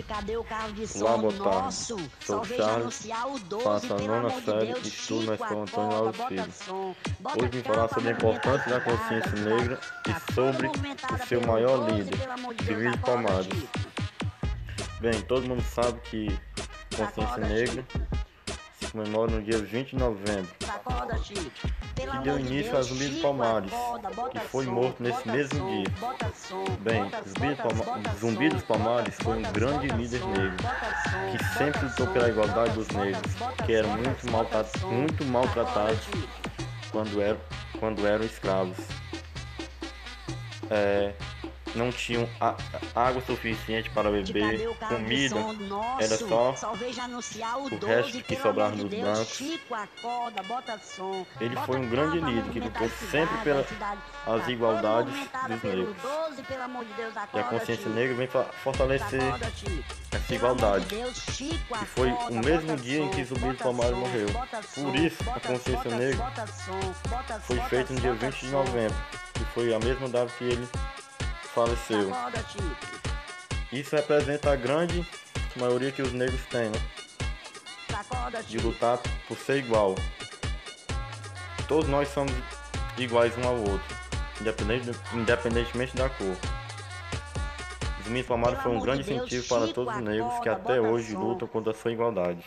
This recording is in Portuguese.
Cadê o carro de som Olá, boa tarde. nosso? Sou Só Charles, anunciar o 12, faço a nona de série Deus. e estudo na Escola Antônio Lauro Filho. Hoje vim falar sobre a importância da consciência cidade. negra Tá e sobre o seu maior 12, líder, de Divino Palmares. Bem, todo mundo sabe que Consciência Negra comemora no dia 20 de novembro, Acorda, que deu de início a Zumbi dos Chico, Palmares, que foi morto nesse mesmo dia. Bem, Zumbi dos Palmares foi um grande líder negro, que sempre lutou pela igualdade dos negros, que eram muito som. muito maltratados quando eram, quando eram escravos. É, não tinham água suficiente para beber, de comida, era só o, o 12, resto que sobrava de dos som. Ele foi um grande líder que lutou sempre cidade, pela- a cidade as tá igualdades dos negros. 12, pelo amor de Deus, E a consciência negra vem fa- fortalecer essa igualdade. de que foi o mesmo dia em que Zumbi bota Palmares morreu. Por isso, a consciência negra Foi feito no dia bota 20 de novembro, que foi a mesma data que ele faleceu. Isso representa a grande maioria que os negros têm, né? De lutar por ser igual. Todos nós somos iguais um ao outro, independente, independentemente da cor. Os Pelo foi um grande incentivo para todos os negros que até hoje lutam contra a sua igualdade.